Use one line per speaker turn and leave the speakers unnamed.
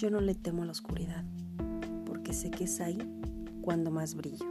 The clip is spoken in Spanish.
Yo no le temo a la oscuridad, porque sé que es ahí cuando más brillo.